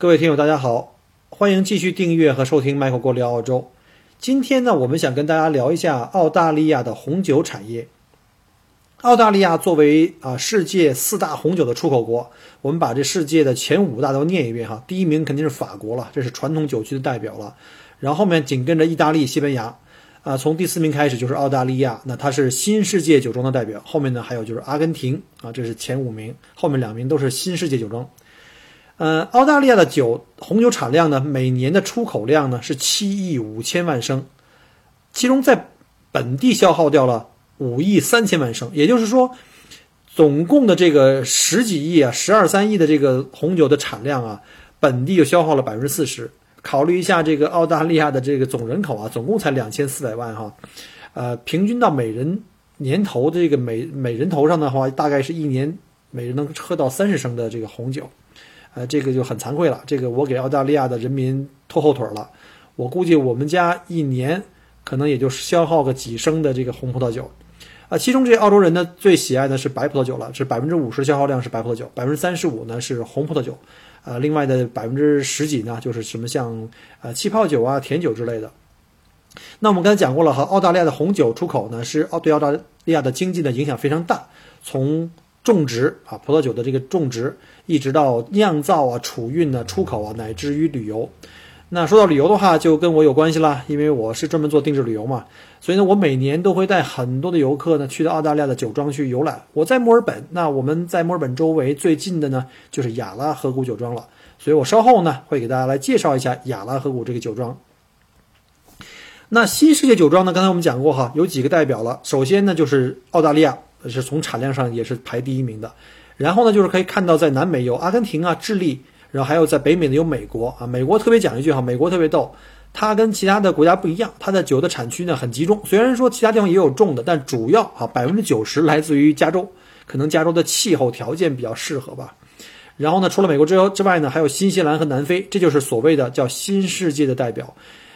各位听友，大家好，欢迎继续订阅和收听 Michael 过聊澳洲。今天呢，我们想跟大家聊一下澳大利亚的红酒产业。澳大利亚作为啊世界四大红酒的出口国，我们把这世界的前五大都念一遍哈。第一名肯定是法国了，这是传统酒区的代表了。然后后面紧跟着意大利、西班牙，啊，从第四名开始就是澳大利亚，那它是新世界酒庄的代表。后面呢还有就是阿根廷啊，这是前五名，后面两名都是新世界酒庄。呃，澳大利亚的酒红酒产量呢，每年的出口量呢是七亿五千万升，其中在本地消耗掉了五亿三千万升，也就是说，总共的这个十几亿啊，十二三亿的这个红酒的产量啊，本地就消耗了百分之四十。考虑一下这个澳大利亚的这个总人口啊，总共才两千四百万哈，呃，平均到每人年头的这个每每人头上的话，大概是一年每人能喝到三十升的这个红酒。呃，这个就很惭愧了，这个我给澳大利亚的人民拖后腿了。我估计我们家一年可能也就消耗个几升的这个红葡萄酒，啊，其中这澳洲人呢最喜爱的是白葡萄酒了，是百分之五十消耗量是白葡萄酒，百分之三十五呢是红葡萄酒，啊，另外的百分之十几呢就是什么像呃气泡酒啊、甜酒之类的。那我们刚才讲过了哈，澳大利亚的红酒出口呢是澳对澳大利亚的经济的影响非常大，从种植啊，葡萄酒的这个种植，一直到酿造啊、储运呢、出口啊，乃至于旅游。那说到旅游的话，就跟我有关系啦，因为我是专门做定制旅游嘛，所以呢，我每年都会带很多的游客呢去到澳大利亚的酒庄去游览。我在墨尔本，那我们在墨尔本周围最近的呢就是亚拉河谷酒庄了，所以我稍后呢会给大家来介绍一下亚拉河谷这个酒庄。那新世界酒庄呢，刚才我们讲过哈，有几个代表了，首先呢就是澳大利亚。是从产量上也是排第一名的，然后呢，就是可以看到在南美有阿根廷啊、智利，然后还有在北美呢有美国啊。美国特别讲一句哈，美国特别逗，它跟其他的国家不一样，它的酒的产区呢很集中。虽然说其他地方也有种的，但主要啊百分之九十来自于加州，可能加州的气候条件比较适合吧。然后呢，除了美国之之外呢，还有新西兰和南非，这就是所谓的叫新世界的代表。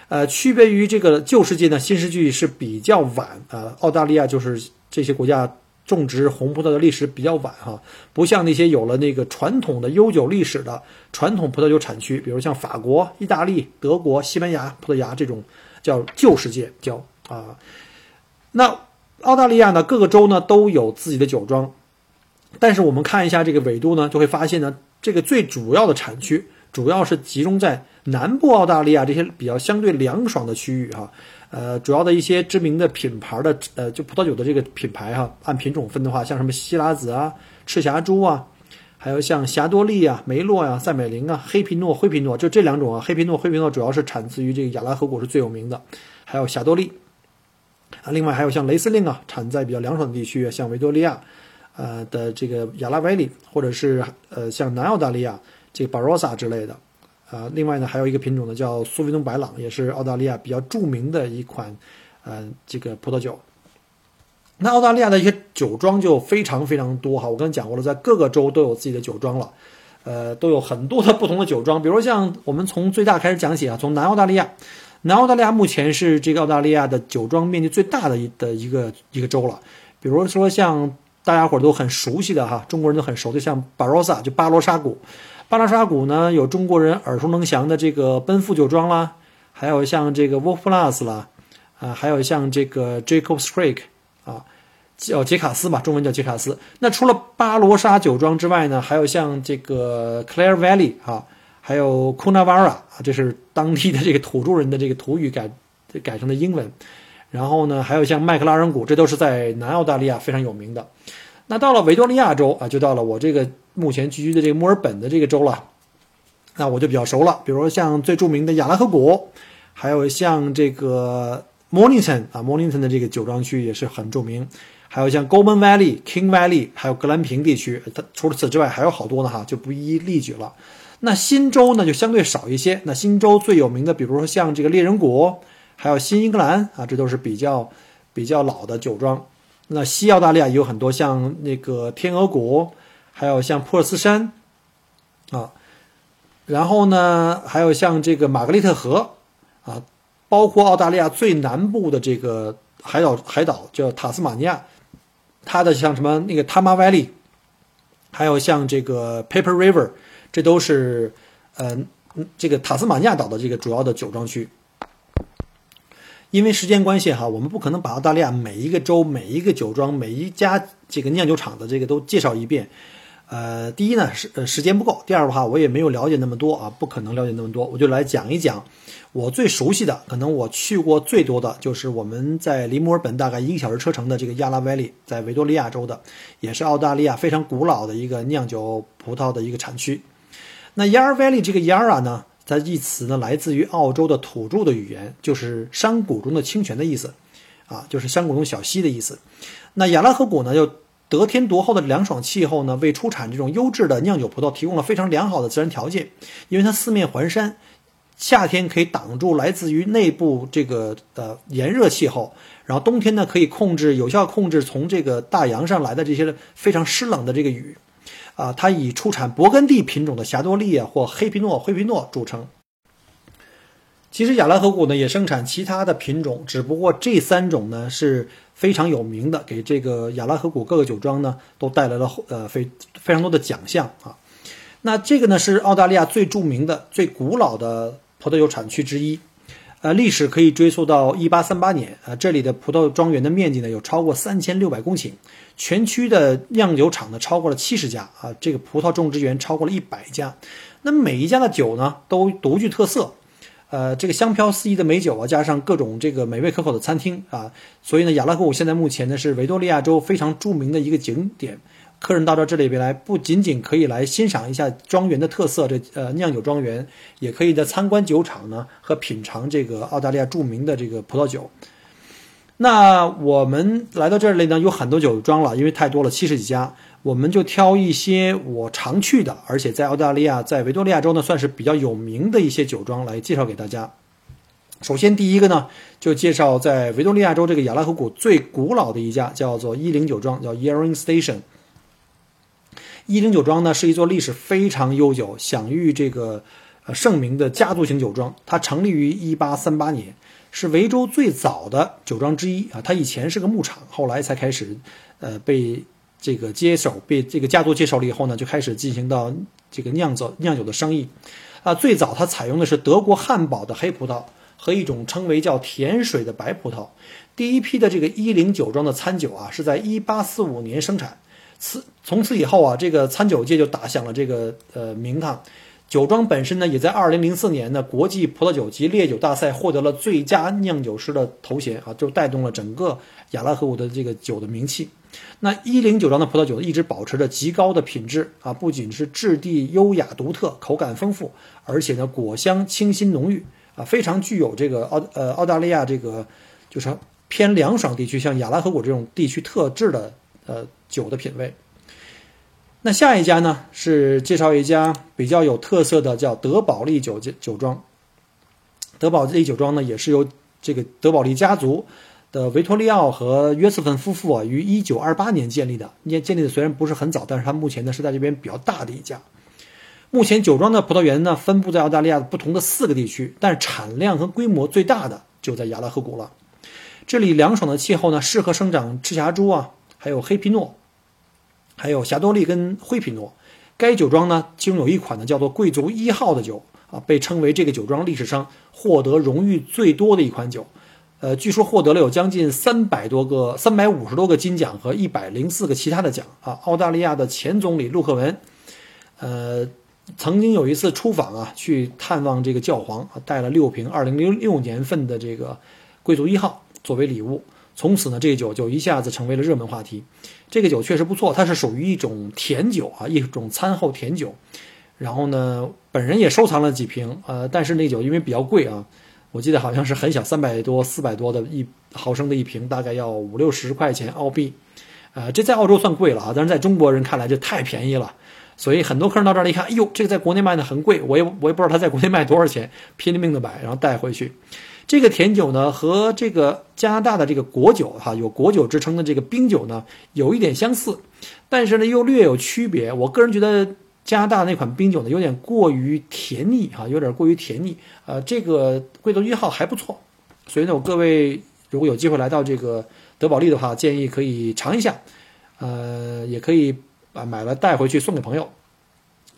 呃，区别于这个旧世界呢，新世纪是比较晚啊。澳大利亚就是这些国家。种植红葡萄的历史比较晚哈，不像那些有了那个传统的悠久历史的传统葡萄酒产区，比如像法国、意大利、德国、西班牙、葡萄牙这种叫旧世界叫啊。那澳大利亚呢，各个州呢都有自己的酒庄，但是我们看一下这个纬度呢，就会发现呢，这个最主要的产区主要是集中在南部澳大利亚这些比较相对凉爽的区域哈。呃，主要的一些知名的品牌的，呃，就葡萄酒的这个品牌哈，按品种分的话，像什么希拉子啊、赤霞珠啊，还有像霞多丽啊、梅洛呀、赛美灵啊、黑皮诺、灰皮诺，就这两种啊。黑皮诺、灰皮诺主要是产自于这个亚拉河谷是最有名的，还有霞多丽啊。另外还有像雷司令啊，产在比较凉爽的地区，像维多利亚，呃的这个亚拉维里，或者是呃像南澳大利亚这个巴罗萨之类的。啊，另外呢，还有一个品种呢，叫苏维东白朗，也是澳大利亚比较著名的一款，呃，这个葡萄酒。那澳大利亚的一些酒庄就非常非常多哈，我刚才讲过了，在各个州都有自己的酒庄了，呃，都有很多的不同的酒庄。比如像我们从最大开始讲起啊，从南澳大利亚，南澳大利亚目前是这个澳大利亚的酒庄面积最大的一的一个一个州了。比如说像大家伙都很熟悉的哈，中国人都很熟的，像巴罗萨，就巴罗沙谷。巴拉沙谷呢，有中国人耳熟能详的这个奔富酒庄啦，还有像这个 Wolf Plus 啦，啊，还有像这个 Jacob's Creek 啊，叫杰卡斯吧，中文叫杰卡斯。那除了巴罗沙酒庄之外呢，还有像这个 Clare Valley 啊，还有 CUNAVARA 啊，这是当地的这个土著人的这个土语改改成的英文。然后呢，还有像麦克拉人谷，这都是在南澳大利亚非常有名的。那到了维多利亚州啊，就到了我这个。目前居居的这个墨尔本的这个州了，那我就比较熟了。比如说像最著名的亚拉河谷，还有像这个 Mornington 啊，Mornington 的这个酒庄区也是很著名，还有像 Goulburn Valley、King Valley，还有格兰平地区。它除了此之外还有好多呢哈，就不一一例举了。那新州呢就相对少一些。那新州最有名的，比如说像这个猎人谷，还有新英格兰啊，这都是比较比较老的酒庄。那西澳大利亚也有很多，像那个天鹅谷，还有像珀斯山啊，然后呢还有像这个玛格丽特河啊。包括澳大利亚最南部的这个海岛，海岛叫塔斯马尼亚，它的像什么那个 Tama Valley，还有像这个 Paper River，这都是呃这个塔斯马尼亚岛的这个主要的酒庄区。因为时间关系哈，我们不可能把澳大利亚每一个州、每一个酒庄、每一家这个酿酒厂的这个都介绍一遍。呃，第一呢是呃时间不够，第二的话我也没有了解那么多啊，不可能了解那么多，我就来讲一讲我最熟悉的，可能我去过最多的就是我们在离墨尔本大概一个小时车程的这个亚拉 Valley，在维多利亚州的，也是澳大利亚非常古老的一个酿酒葡萄的一个产区。那 Yarra Valley 这个 Yarra 呢，它一词呢来自于澳洲的土著的语言，就是山谷中的清泉的意思，啊，就是山谷中小溪的意思。那亚拉河谷呢又。得天独厚的凉爽气候呢，为出产这种优质的酿酒葡萄提供了非常良好的自然条件。因为它四面环山，夏天可以挡住来自于内部这个呃炎热气候，然后冬天呢可以控制有效控制从这个大洋上来的这些非常湿冷的这个雨。啊，它以出产勃艮第品种的霞多丽啊或黑皮诺、灰皮诺著称。其实亚拉河谷呢也生产其他的品种，只不过这三种呢是非常有名的，给这个亚拉河谷各个酒庄呢都带来了呃非非常多的奖项啊。那这个呢是澳大利亚最著名的、最古老的葡萄酒产区之一，呃，历史可以追溯到一八三八年啊。这里的葡萄庄园的面积呢有超过三千六百公顷，全区的酿酒厂呢超过了七十家啊，这个葡萄种植园超过了一百家。那每一家的酒呢都独具特色。呃，这个香飘四溢的美酒啊，加上各种这个美味可口的餐厅啊，所以呢，亚拉河谷现在目前呢是维多利亚州非常著名的一个景点。客人到到这里边来，不仅仅可以来欣赏一下庄园的特色，这呃酿酒庄园，也可以在参观酒厂呢和品尝这个澳大利亚著名的这个葡萄酒。那我们来到这里呢，有很多酒庄了，因为太多了，七十几家。我们就挑一些我常去的，而且在澳大利亚，在维多利亚州呢，算是比较有名的一些酒庄来介绍给大家。首先，第一个呢，就介绍在维多利亚州这个亚拉河谷最古老的一家，叫做伊林酒庄，叫 Yering Station。伊林酒庄呢，是一座历史非常悠久、享誉这个呃盛名的家族型酒庄。它成立于1838年，是维州最早的酒庄之一啊。它以前是个牧场，后来才开始呃被。这个接手被这个家族接手了以后呢，就开始进行到这个酿造酿酒的生意，啊，最早它采用的是德国汉堡的黑葡萄和一种称为叫甜水的白葡萄。第一批的这个一零酒庄的餐酒啊，是在一八四五年生产。此从此以后啊，这个餐酒界就打响了这个呃名堂。酒庄本身呢，也在二零零四年的国际葡萄酒及烈酒大赛获得了最佳酿酒师的头衔啊，就带动了整个亚拉河谷的这个酒的名气。那一零酒庄的葡萄酒一直保持着极高的品质啊，不仅是质地优雅独特、口感丰富，而且呢果香清新浓郁啊，非常具有这个澳呃澳大利亚这个就是偏凉爽地区，像亚拉河谷这种地区特质的呃酒的品味。那下一家呢，是介绍一家比较有特色的，叫德宝利酒酒庄。德宝利酒庄呢，也是由这个德宝利家族的维托利奥和约瑟芬夫妇啊，于一九二八年建立的。建建立的虽然不是很早，但是它目前呢是在这边比较大的一家。目前酒庄的葡萄园呢，分布在澳大利亚不同的四个地区，但是产量和规模最大的就在亚拉河谷了。这里凉爽的气候呢，适合生长赤霞珠啊，还有黑皮诺。还有霞多丽跟灰皮诺，该酒庄呢，其中有一款呢叫做贵族一号的酒啊，被称为这个酒庄历史上获得荣誉最多的一款酒，呃，据说获得了有将近三百多个、三百五十多个金奖和一百零四个其他的奖啊。澳大利亚的前总理陆克文，呃，曾经有一次出访啊，去探望这个教皇，带了六瓶二零零六年份的这个贵族一号作为礼物。从此呢，这个酒就一下子成为了热门话题。这个酒确实不错，它是属于一种甜酒啊，一种餐后甜酒。然后呢，本人也收藏了几瓶，呃，但是那酒因为比较贵啊，我记得好像是很小，三百多、四百多的一毫升的一瓶，大概要五六十块钱澳币。呃，这在澳洲算贵了啊，但是在中国人看来就太便宜了。所以很多客人到这儿一看，哎呦，这个在国内卖的很贵，我也我也不知道他在国内卖多少钱，拼了命的买，然后带回去。这个甜酒呢，和这个加拿大的这个果酒哈，有果酒之称的这个冰酒呢，有一点相似，但是呢又略有区别。我个人觉得加拿大那款冰酒呢，有点过于甜腻哈，有点过于甜腻。呃，这个贵州一号还不错，所以呢，我各位如果有机会来到这个德保利的话，建议可以尝一下，呃，也可以啊买了带回去送给朋友。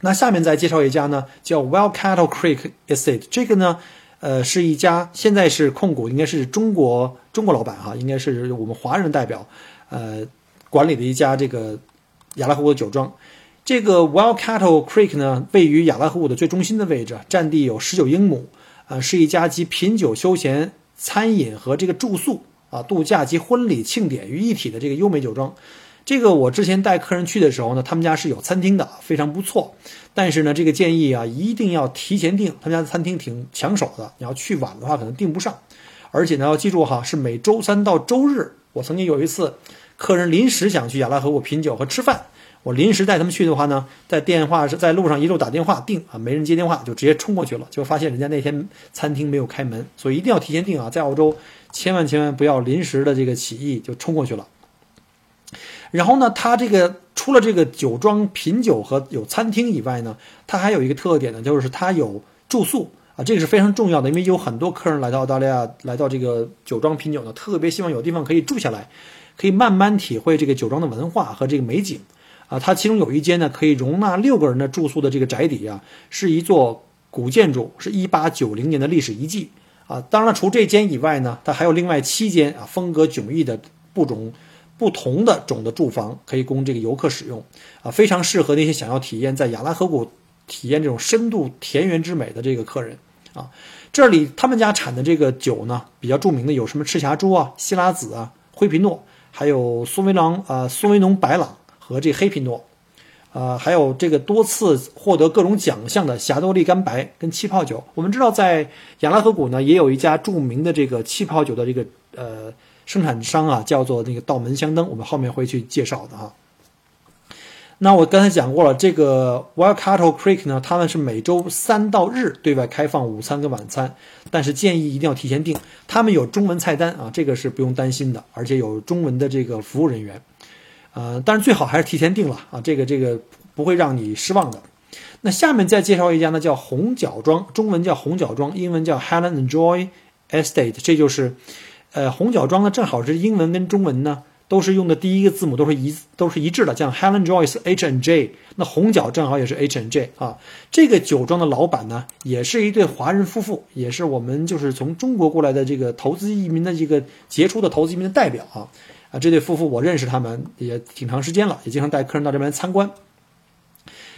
那下面再介绍一家呢，叫 Well Cattle Creek Estate，这个呢。呃，是一家现在是控股，应该是中国中国老板哈，应该是我们华人代表，呃，管理的一家这个亚拉河谷的酒庄。这个 Wild Cattle Creek 呢，位于亚拉河谷的最中心的位置，占地有十九英亩，呃，是一家集品酒、休闲、餐饮和这个住宿啊、度假及婚礼庆典于一体的这个优美酒庄。这个我之前带客人去的时候呢，他们家是有餐厅的，非常不错。但是呢，这个建议啊，一定要提前订。他们家的餐厅挺抢手的，你要去晚的话可能订不上。而且呢，要记住哈，是每周三到周日。我曾经有一次，客人临时想去亚拉河谷品酒和吃饭，我临时带他们去的话呢，在电话是在路上一路打电话订啊，没人接电话，就直接冲过去了，就发现人家那天餐厅没有开门，所以一定要提前订啊，在澳洲千万千万不要临时的这个起意就冲过去了。然后呢，它这个除了这个酒庄品酒和有餐厅以外呢，它还有一个特点呢，就是它有住宿啊，这个是非常重要的，因为有很多客人来到澳大利亚，来到这个酒庄品酒呢，特别希望有地方可以住下来，可以慢慢体会这个酒庄的文化和这个美景啊。它其中有一间呢，可以容纳六个人的住宿的这个宅邸啊，是一座古建筑，是一八九零年的历史遗迹啊。当然了，除这间以外呢，它还有另外七间啊，风格迥异的不种。不同的种的住房可以供这个游客使用，啊，非常适合那些想要体验在雅拉河谷体验这种深度田园之美的这个客人，啊，这里他们家产的这个酒呢，比较著名的有什么赤霞珠啊、希拉子啊、灰皮诺，还有苏维朗啊、苏维农白朗和这黑皮诺，啊，还有这个多次获得各种奖项的霞多丽干白跟气泡酒。我们知道在亚拉河谷呢，也有一家著名的这个气泡酒的这个呃。生产商啊，叫做那个道门香灯，我们后面会去介绍的哈。那我刚才讲过了，这个 Wild Cattle Creek 呢，他们是每周三到日对外开放午餐跟晚餐，但是建议一定要提前订。他们有中文菜单啊，这个是不用担心的，而且有中文的这个服务人员。呃，但是最好还是提前订了啊，这个这个不会让你失望的。那下面再介绍一家呢，叫红角庄，中文叫红角庄，英文叫 Helen and Joy Estate，这就是。呃，红角庄呢，正好是英文跟中文呢都是用的第一个字母都是一都是一致的，像 Helen Joyce H N J，那红角正好也是 H N J 啊。这个酒庄的老板呢，也是一对华人夫妇，也是我们就是从中国过来的这个投资移民的一个杰出的投资移民的代表啊啊。这对夫妇我认识他们也挺长时间了，也经常带客人到这边参观。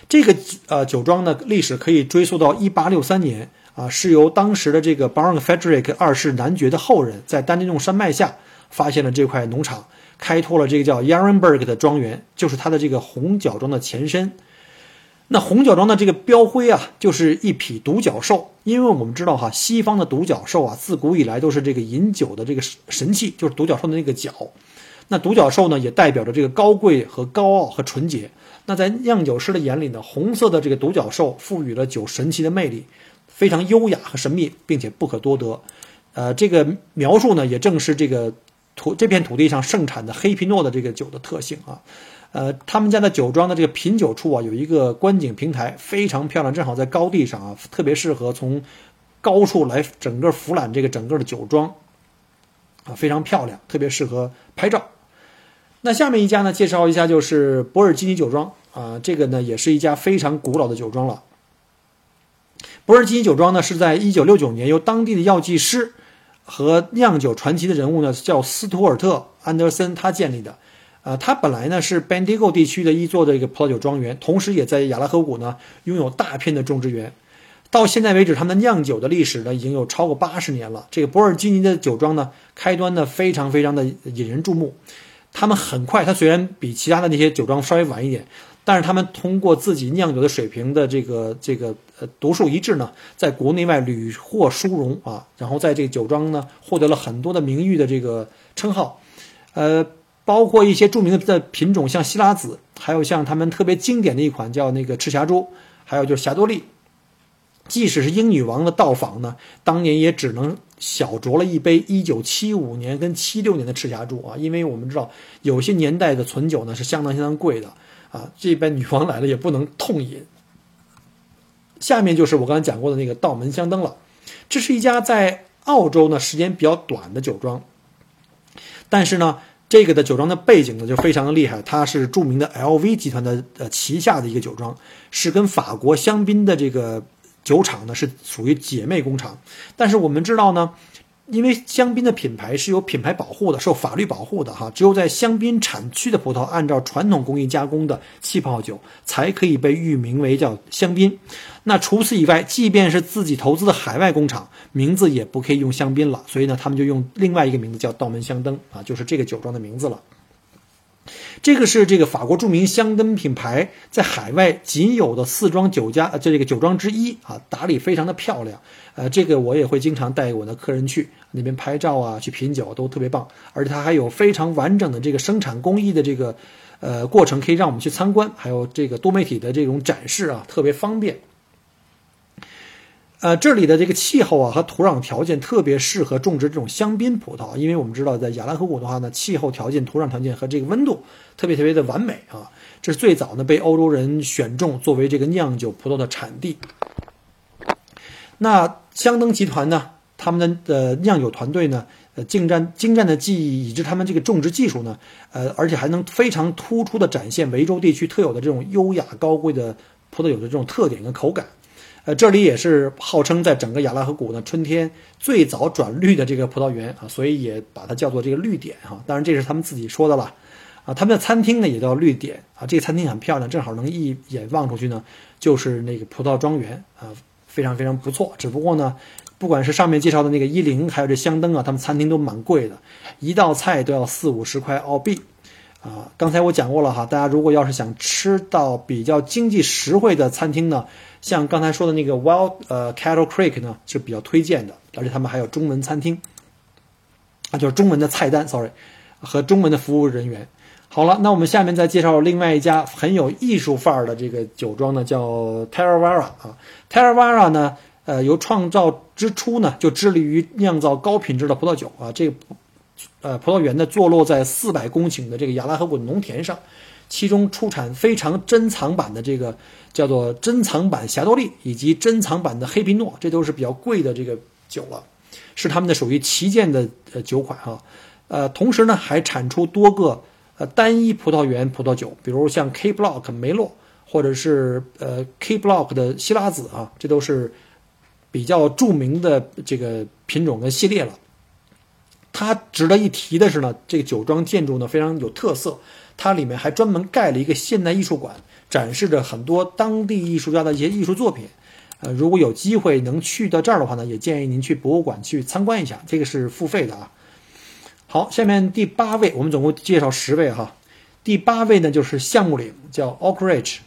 这个呃酒庄的历史可以追溯到一八六三年。啊，是由当时的这个 Baron Frederick 二世男爵的后人在丹尼诺山脉下发现了这块农场，开拓了这个叫 Yarenberg 的庄园，就是它的这个红角庄的前身。那红角庄的这个标徽啊，就是一匹独角兽，因为我们知道哈，西方的独角兽啊，自古以来都是这个饮酒的这个神器，就是独角兽的那个角。那独角兽呢，也代表着这个高贵和高傲和纯洁。那在酿酒师的眼里呢，红色的这个独角兽赋予了酒神奇的魅力。非常优雅和神秘，并且不可多得，呃，这个描述呢，也正是这个土这片土地上盛产的黑皮诺的这个酒的特性啊，呃，他们家的酒庄的这个品酒处啊，有一个观景平台，非常漂亮，正好在高地上啊，特别适合从高处来整个俯览这个整个的酒庄，啊，非常漂亮，特别适合拍照。那下面一家呢，介绍一下就是博尔基尼酒庄啊，这个呢，也是一家非常古老的酒庄了。博尔基尼酒庄呢，是在一九六九年由当地的药剂师和酿酒传奇的人物呢，叫斯图尔特·安德森他建立的。呃，他本来呢是 Bendigo 地区的一座的一个葡萄酒庄园，同时也在亚拉河谷呢拥有大片的种植园。到现在为止，他们酿酒的历史呢已经有超过八十年了。这个博尔基尼的酒庄呢，开端呢非常非常的引人注目。他们很快，他虽然比其他的那些酒庄稍微晚一点。但是他们通过自己酿酒的水平的这个这个呃独树一帜呢，在国内外屡获殊荣啊，然后在这个酒庄呢获得了很多的名誉的这个称号，呃，包括一些著名的品种，像希拉子，还有像他们特别经典的一款叫那个赤霞珠，还有就是霞多丽。即使是英女王的到访呢，当年也只能小酌了一杯1975年跟76年的赤霞珠啊，因为我们知道有些年代的存酒呢是相当相当贵的啊，这边女王来了也不能痛饮。下面就是我刚才讲过的那个道门香灯了，这是一家在澳洲呢时间比较短的酒庄，但是呢，这个的酒庄的背景呢就非常的厉害，它是著名的 LV 集团的呃旗下的一个酒庄，是跟法国香槟的这个。酒厂呢是属于姐妹工厂，但是我们知道呢，因为香槟的品牌是有品牌保护的，受法律保护的哈，只有在香槟产区的葡萄按照传统工艺加工的气泡酒才可以被誉名为叫香槟。那除此以外，即便是自己投资的海外工厂，名字也不可以用香槟了，所以呢，他们就用另外一个名字叫道门香灯啊，就是这个酒庄的名字了。这个是这个法国著名香灯品牌在海外仅有的四庄酒家，就这个酒庄之一啊，打理非常的漂亮。呃，这个我也会经常带我的客人去那边拍照啊，去品酒都特别棒。而且它还有非常完整的这个生产工艺的这个呃过程，可以让我们去参观，还有这个多媒体的这种展示啊，特别方便。呃，这里的这个气候啊和土壤条件特别适合种植这种香槟葡萄，因为我们知道在亚兰河谷的话呢，气候条件、土壤条件和这个温度特别特别的完美啊。这是最早呢被欧洲人选中作为这个酿酒葡萄的产地。那香灯集团呢，他们的呃酿酒团队呢，呃精湛精湛的技艺以及他们这个种植技术呢，呃而且还能非常突出的展现维州地区特有的这种优雅高贵的葡萄酒的这种特点跟口感。呃，这里也是号称在整个亚拉河谷呢春天最早转绿的这个葡萄园啊，所以也把它叫做这个绿点哈。当然这是他们自己说的了，啊，他们的餐厅呢也叫绿点啊。这个餐厅很漂亮，正好能一眼望出去呢，就是那个葡萄庄园啊，非常非常不错。只不过呢，不管是上面介绍的那个伊林，还有这香灯啊，他们餐厅都蛮贵的，一道菜都要四五十块澳币。啊，刚才我讲过了哈，大家如果要是想吃到比较经济实惠的餐厅呢，像刚才说的那个 Wild 呃 Cattle Creek 呢是比较推荐的，而且他们还有中文餐厅，啊就是中文的菜单，sorry，和中文的服务人员。好了，那我们下面再介绍另外一家很有艺术范儿的这个酒庄呢，叫 Terravara 啊，Terravara 呢，呃，由创造之初呢就致力于酿造高品质的葡萄酒啊，这个。呃，葡萄园呢坐落在四百公顷的这个亚拉河谷农田上，其中出产非常珍藏版的这个叫做珍藏版霞多丽以及珍藏版的黑皮诺，这都是比较贵的这个酒了，是他们的属于旗舰的呃酒款哈。呃，同时呢还产出多个呃单一葡萄园葡萄酒，比如像 K Block 梅洛或者是呃 K Block 的希拉子啊，这都是比较著名的这个品种跟系列了。它值得一提的是呢，这个酒庄建筑呢非常有特色，它里面还专门盖了一个现代艺术馆，展示着很多当地艺术家的一些艺术作品。呃，如果有机会能去到这儿的话呢，也建议您去博物馆去参观一下，这个是付费的啊。好，下面第八位，我们总共介绍十位哈，第八位呢就是橡木岭，叫 Oak Ridge，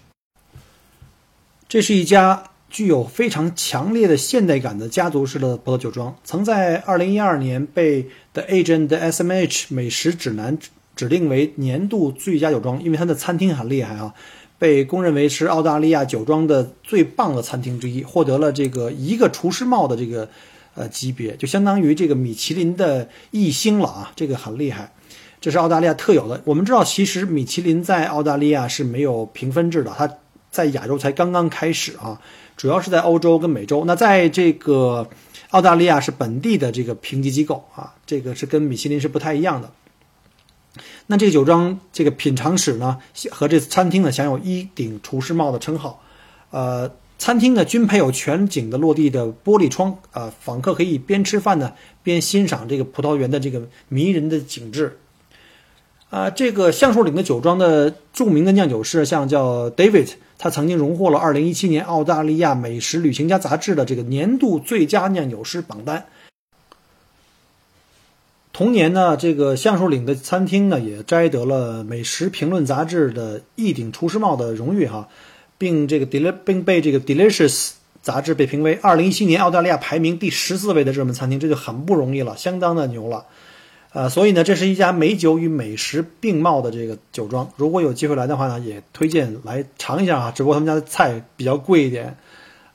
这是一家。具有非常强烈的现代感的家族式的葡萄酒庄，曾在2012年被 The Agent SMH 美食指南指定为年度最佳酒庄，因为它的餐厅很厉害啊，被公认为是澳大利亚酒庄的最棒的餐厅之一，获得了这个一个厨师帽的这个呃级别，就相当于这个米其林的一星了啊，这个很厉害，这是澳大利亚特有的。我们知道，其实米其林在澳大利亚是没有评分制的，它在亚洲才刚刚开始啊。主要是在欧洲跟美洲，那在这个澳大利亚是本地的这个评级机构啊，这个是跟米其林是不太一样的。那这个酒庄这个品尝室呢，和这餐厅呢，享有一顶厨师帽的称号。呃，餐厅呢均配有全景的落地的玻璃窗，啊，访客可以边吃饭呢边欣赏这个葡萄园的这个迷人的景致。啊，这个橡树岭的酒庄的著名的酿酒师像叫 David。他曾经荣获了2017年澳大利亚美食旅行家杂志的这个年度最佳酿酒师榜单。同年呢，这个橡树岭的餐厅呢也摘得了《美食评论》杂志的一顶厨师帽的荣誉哈，并这个 del 并被这个 Delicious 杂志被评为2017年澳大利亚排名第十四位的热门餐厅，这就很不容易了，相当的牛了。呃，所以呢，这是一家美酒与美食并茂的这个酒庄。如果有机会来的话呢，也推荐来尝一下啊。只不过他们家的菜比较贵一点，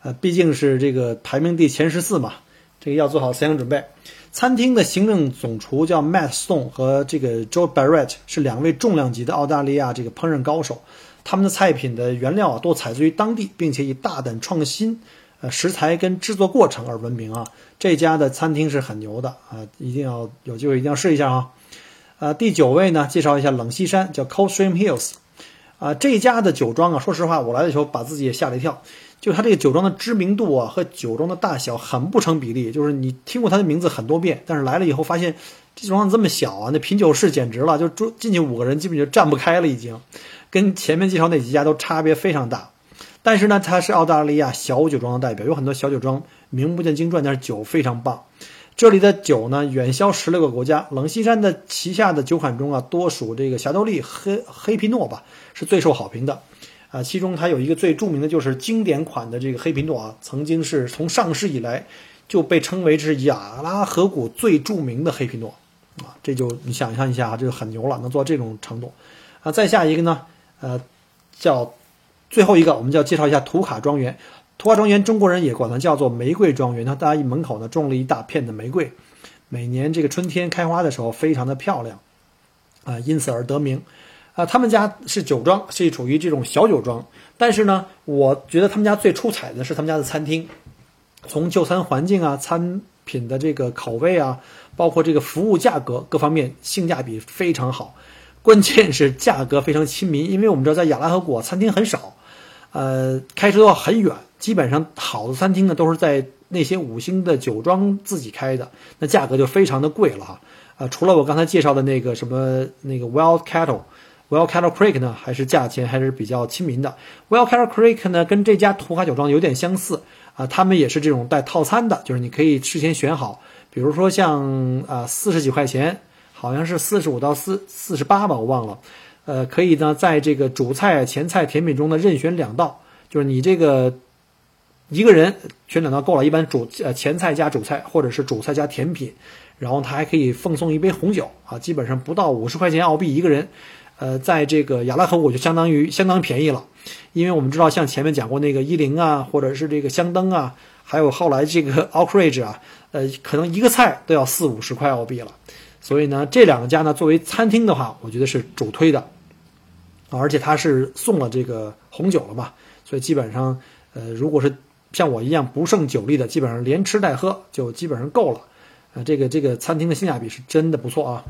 呃，毕竟是这个排名第前十四嘛，这个要做好思想准备。餐厅的行政总厨叫 Matt Stone 和这个 Joe Barrett 是两位重量级的澳大利亚这个烹饪高手，他们的菜品的原料啊都采自于当地，并且以大胆创新，呃，食材跟制作过程而闻名啊。这家的餐厅是很牛的啊，一定要有机会一定要试一下啊。呃，第九位呢，介绍一下冷溪山，叫 Coldstream Hills，啊，这家的酒庄啊，说实话，我来的时候把自己也吓了一跳。就它这个酒庄的知名度啊，和酒庄的大小很不成比例。就是你听过它的名字很多遍，但是来了以后发现这酒庄这么小啊，那品酒室简直了，就住进去五个人基本就站不开了，已经跟前面介绍那几家都差别非常大。但是呢，它是澳大利亚小酒庄的代表，有很多小酒庄名不见经传，但是酒非常棒。这里的酒呢，远销十六个国家。冷溪山的旗下的酒款中啊，多属这个霞多丽、黑黑皮诺吧，是最受好评的。啊，其中它有一个最著名的，就是经典款的这个黑皮诺啊，曾经是从上市以来就被称为是亚拉河谷最著名的黑皮诺啊，这就你想象一下啊，这就很牛了，能做到这种程度啊。再下一个呢，呃，叫最后一个，我们就要介绍一下图卡庄园。图卡庄园，中国人也管它叫做玫瑰庄园。它大家门口呢种了一大片的玫瑰，每年这个春天开花的时候非常的漂亮啊，因此而得名。啊，他们家是酒庄，是处于这种小酒庄。但是呢，我觉得他们家最出彩的是他们家的餐厅，从就餐环境啊、餐品的这个口味啊，包括这个服务价格各方面，性价比非常好。关键是价格非常亲民，因为我们知道在亚拉河谷餐厅很少，呃，开车要很远，基本上好的餐厅呢都是在那些五星的酒庄自己开的，那价格就非常的贵了哈。啊，除了我刚才介绍的那个什么那个 Wild Cattle。Well Cattle Creek 呢，还是价钱还是比较亲民的。Well Cattle Creek 呢，跟这家图卡酒庄有点相似啊，他们也是这种带套餐的，就是你可以事先选好，比如说像啊四十几块钱，好像是四十五到四四十八吧，我忘了。呃，可以呢，在这个主菜、前菜、甜品中呢任选两道，就是你这个一个人选两道够了，一般主呃前菜加主菜，或者是主菜加甜品，然后他还可以奉送一杯红酒啊，基本上不到五十块钱澳币一个人。呃，在这个亚拉河谷就相当于相当便宜了，因为我们知道，像前面讲过那个伊林啊，或者是这个香灯啊，还有后来这个 Oakridge 啊，呃，可能一个菜都要四五十块澳币了。所以呢，这两个家呢，作为餐厅的话，我觉得是主推的，而且他是送了这个红酒了嘛，所以基本上，呃，如果是像我一样不胜酒力的，基本上连吃带喝就基本上够了。呃，这个这个餐厅的性价比是真的不错啊。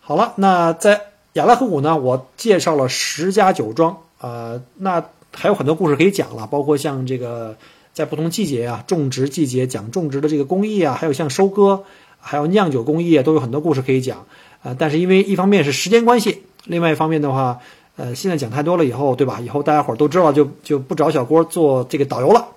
好了，那在。亚拉河谷呢，我介绍了十家酒庄，呃，那还有很多故事可以讲了，包括像这个在不同季节啊，种植季节讲种植的这个工艺啊，还有像收割，还有酿酒工艺啊，都有很多故事可以讲，呃，但是因为一方面是时间关系，另外一方面的话，呃，现在讲太多了以后，对吧？以后大家伙都知道，就就不找小郭做这个导游了。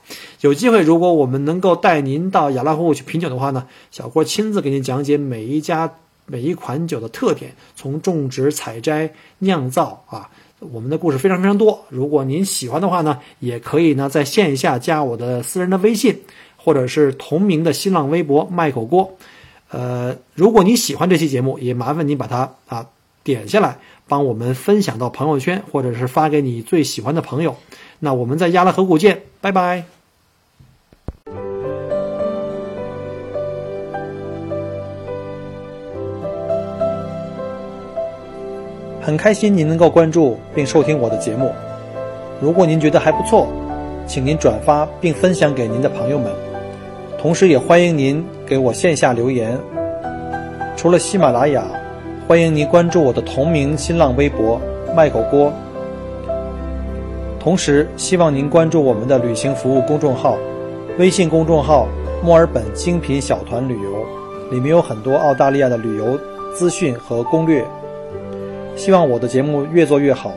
有机会，如果我们能够带您到亚拉湖去品酒的话呢，小郭亲自给您讲解每一家。每一款酒的特点，从种植、采摘、酿造啊，我们的故事非常非常多。如果您喜欢的话呢，也可以呢在线下加我的私人的微信，或者是同名的新浪微博“麦口锅”。呃，如果你喜欢这期节目，也麻烦您把它啊点下来，帮我们分享到朋友圈，或者是发给你最喜欢的朋友。那我们在亚拉河谷见，拜拜。很开心您能够关注并收听我的节目。如果您觉得还不错，请您转发并分享给您的朋友们。同时，也欢迎您给我线下留言。除了喜马拉雅，欢迎您关注我的同名新浪微博“麦狗锅”。同时，希望您关注我们的旅行服务公众号，微信公众号“墨尔本精品小团旅游”，里面有很多澳大利亚的旅游资讯和攻略。希望我的节目越做越好。